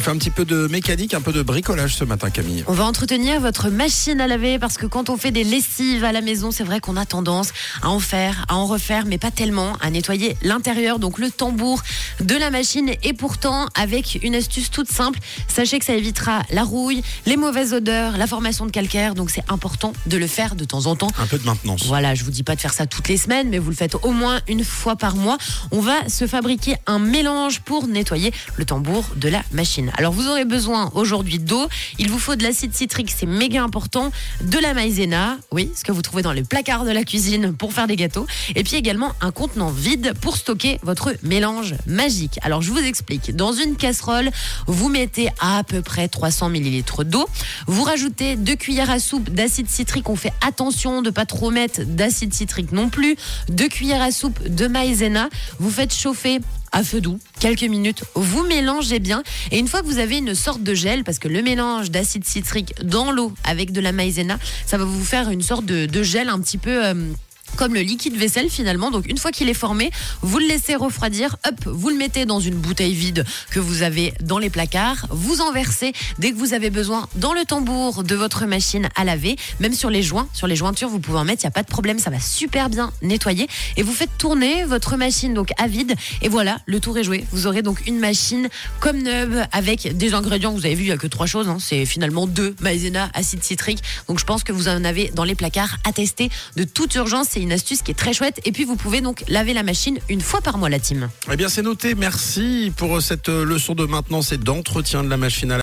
On fait un petit peu de mécanique, un peu de bricolage ce matin, Camille. On va entretenir votre machine à laver parce que quand on fait des lessives à la maison, c'est vrai qu'on a tendance à en faire, à en refaire, mais pas tellement, à nettoyer l'intérieur, donc le tambour de la machine. Et pourtant, avec une astuce toute simple, sachez que ça évitera la rouille, les mauvaises odeurs, la formation de calcaire. Donc c'est important de le faire de temps en temps. Un peu de maintenance. Voilà, je vous dis pas de faire ça toutes les semaines, mais vous le faites au moins une fois par mois. On va se fabriquer un mélange pour nettoyer le tambour de la machine. Alors vous aurez besoin aujourd'hui d'eau, il vous faut de l'acide citrique, c'est méga important, de la maïzena, oui, ce que vous trouvez dans les placards de la cuisine pour faire des gâteaux, et puis également un contenant vide pour stocker votre mélange magique. Alors je vous explique, dans une casserole, vous mettez à peu près 300 ml d'eau, vous rajoutez deux cuillères à soupe d'acide citrique, on fait attention de pas trop mettre d'acide citrique non plus, deux cuillères à soupe de maïzena, vous faites chauffer à feu doux, quelques minutes, vous mélangez bien. Et une fois que vous avez une sorte de gel, parce que le mélange d'acide citrique dans l'eau avec de la maïzena, ça va vous faire une sorte de, gel un petit peu... euh, comme le liquide vaisselle finalement. Donc une fois qu'il est formé, vous le laissez refroidir, hop, vous le mettez dans une bouteille vide que vous avez dans les placards, vous en versez dès que vous avez besoin dans le tambour de votre machine à laver, même sur les joints, sur les jointures, vous pouvez en mettre, il n'y a pas de problème, ça va super bien nettoyer et vous faites tourner votre machine donc à vide et voilà, le tour est joué. Vous aurez donc une machine comme neuve avec des ingrédients, vous avez vu, il n'y a que trois choses, hein. c'est finalement deux, maïzena, acide citrique. Donc je pense que vous en avez dans les placards à tester de toute urgence. Une astuce qui est très chouette. Et puis vous pouvez donc laver la machine une fois par mois, la team. Eh bien, c'est noté. Merci pour cette leçon de maintenance et d'entretien de la machine à